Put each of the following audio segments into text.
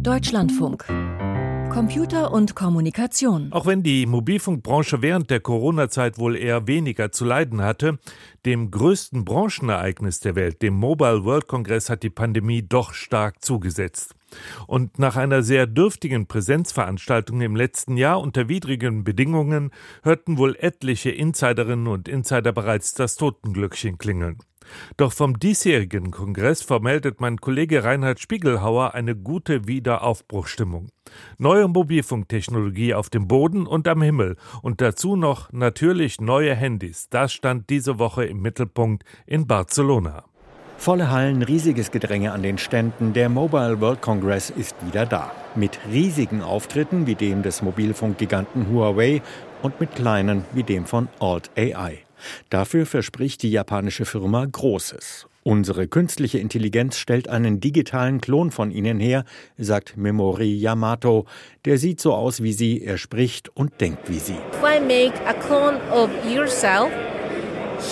Deutschlandfunk. Computer und Kommunikation. Auch wenn die Mobilfunkbranche während der Corona-Zeit wohl eher weniger zu leiden hatte, dem größten Branchenereignis der Welt, dem Mobile World Congress, hat die Pandemie doch stark zugesetzt. Und nach einer sehr dürftigen Präsenzveranstaltung im letzten Jahr unter widrigen Bedingungen hörten wohl etliche Insiderinnen und Insider bereits das Totenglöckchen klingeln. Doch vom diesjährigen Kongress vermeldet mein Kollege Reinhard Spiegelhauer eine gute Wiederaufbruchstimmung. Neue Mobilfunktechnologie auf dem Boden und am Himmel und dazu noch natürlich neue Handys. Das stand diese Woche im Mittelpunkt in Barcelona. Volle Hallen, riesiges Gedränge an den Ständen. Der Mobile World Congress ist wieder da. Mit riesigen Auftritten wie dem des Mobilfunkgiganten Huawei und mit kleinen wie dem von Alt AI. Dafür verspricht die japanische Firma Großes. Unsere künstliche Intelligenz stellt einen digitalen Klon von ihnen her, sagt Memori Yamato. Der sieht so aus wie sie, er spricht und denkt wie sie. If I make a clone of yourself,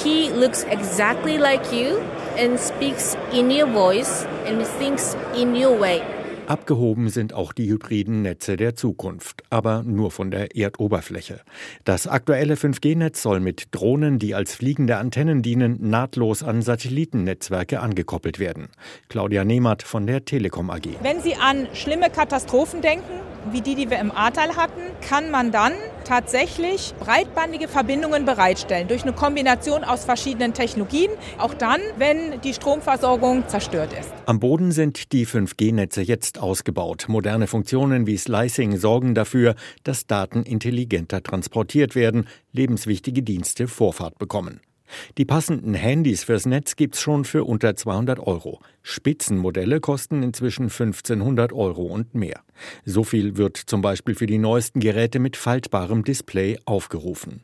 he looks exactly like you and speaks in your voice and thinks in your way. Abgehoben sind auch die hybriden Netze der Zukunft, aber nur von der Erdoberfläche. Das aktuelle 5G-Netz soll mit Drohnen, die als fliegende Antennen dienen, nahtlos an Satellitennetzwerke angekoppelt werden. Claudia Nehmert von der Telekom AG. Wenn Sie an schlimme Katastrophen denken, wie die, die wir im Ahrtal hatten, kann man dann tatsächlich breitbandige Verbindungen bereitstellen durch eine Kombination aus verschiedenen Technologien, auch dann, wenn die Stromversorgung zerstört ist. Am Boden sind die 5G-Netze jetzt ausgebaut. Moderne Funktionen wie Slicing sorgen dafür, dass Daten intelligenter transportiert werden, lebenswichtige Dienste Vorfahrt bekommen. Die passenden Handys fürs Netz gibt's schon für unter 200 Euro. Spitzenmodelle kosten inzwischen 1500 Euro und mehr. So viel wird zum Beispiel für die neuesten Geräte mit faltbarem Display aufgerufen.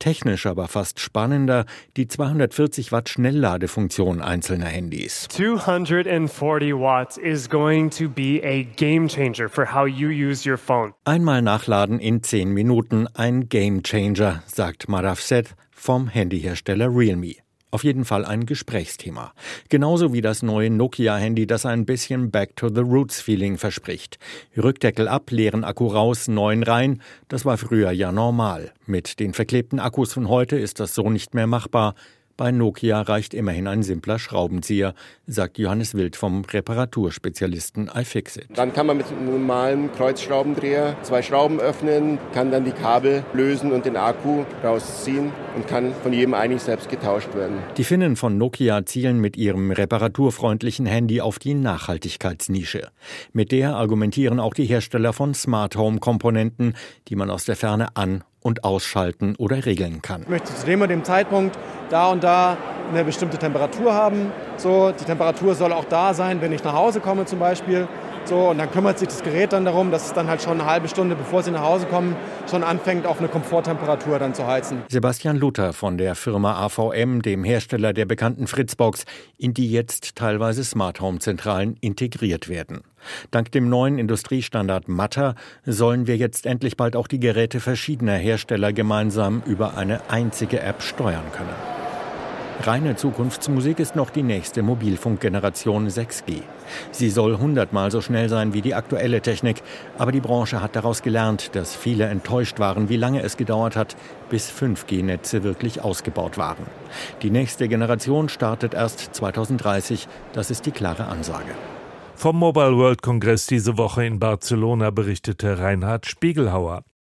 Technisch aber fast spannender die 240 Watt Schnellladefunktion einzelner Handys. 240 watts is going to be a game changer for how you use your phone. Einmal nachladen in 10 Minuten, ein Game Changer, sagt Marav Seth vom Handyhersteller Realme. Auf jeden Fall ein Gesprächsthema. Genauso wie das neue Nokia-Handy, das ein bisschen Back to the Roots Feeling verspricht. Rückdeckel ab, leeren Akku raus, neuen rein. Das war früher ja normal. Mit den verklebten Akkus von heute ist das so nicht mehr machbar. Bei Nokia reicht immerhin ein simpler Schraubenzieher, sagt Johannes Wild vom Reparaturspezialisten iFixit. Dann kann man mit einem normalen Kreuzschraubendreher zwei Schrauben öffnen, kann dann die Kabel lösen und den Akku rausziehen und kann von jedem eigentlich selbst getauscht werden. Die Finnen von Nokia zielen mit ihrem reparaturfreundlichen Handy auf die Nachhaltigkeitsnische. Mit der argumentieren auch die Hersteller von Smart Home Komponenten, die man aus der Ferne an und ausschalten oder regeln kann. Ich möchte zu dem und dem Zeitpunkt da und da eine bestimmte Temperatur haben. So, die Temperatur soll auch da sein, wenn ich nach Hause komme zum Beispiel. So, und dann kümmert sich das Gerät dann darum, dass es dann halt schon eine halbe Stunde, bevor sie nach Hause kommen, schon anfängt, auf eine Komforttemperatur dann zu heizen. Sebastian Luther von der Firma AVM, dem Hersteller der bekannten Fritzbox, in die jetzt teilweise Smart Home Zentralen integriert werden. Dank dem neuen Industriestandard Matter sollen wir jetzt endlich bald auch die Geräte verschiedener Hersteller gemeinsam über eine einzige App steuern können. Reine Zukunftsmusik ist noch die nächste Mobilfunkgeneration 6G. Sie soll hundertmal so schnell sein wie die aktuelle Technik, aber die Branche hat daraus gelernt, dass viele enttäuscht waren, wie lange es gedauert hat, bis 5G-Netze wirklich ausgebaut waren. Die nächste Generation startet erst 2030, das ist die klare Ansage. Vom Mobile World Congress diese Woche in Barcelona berichtete Reinhard Spiegelhauer.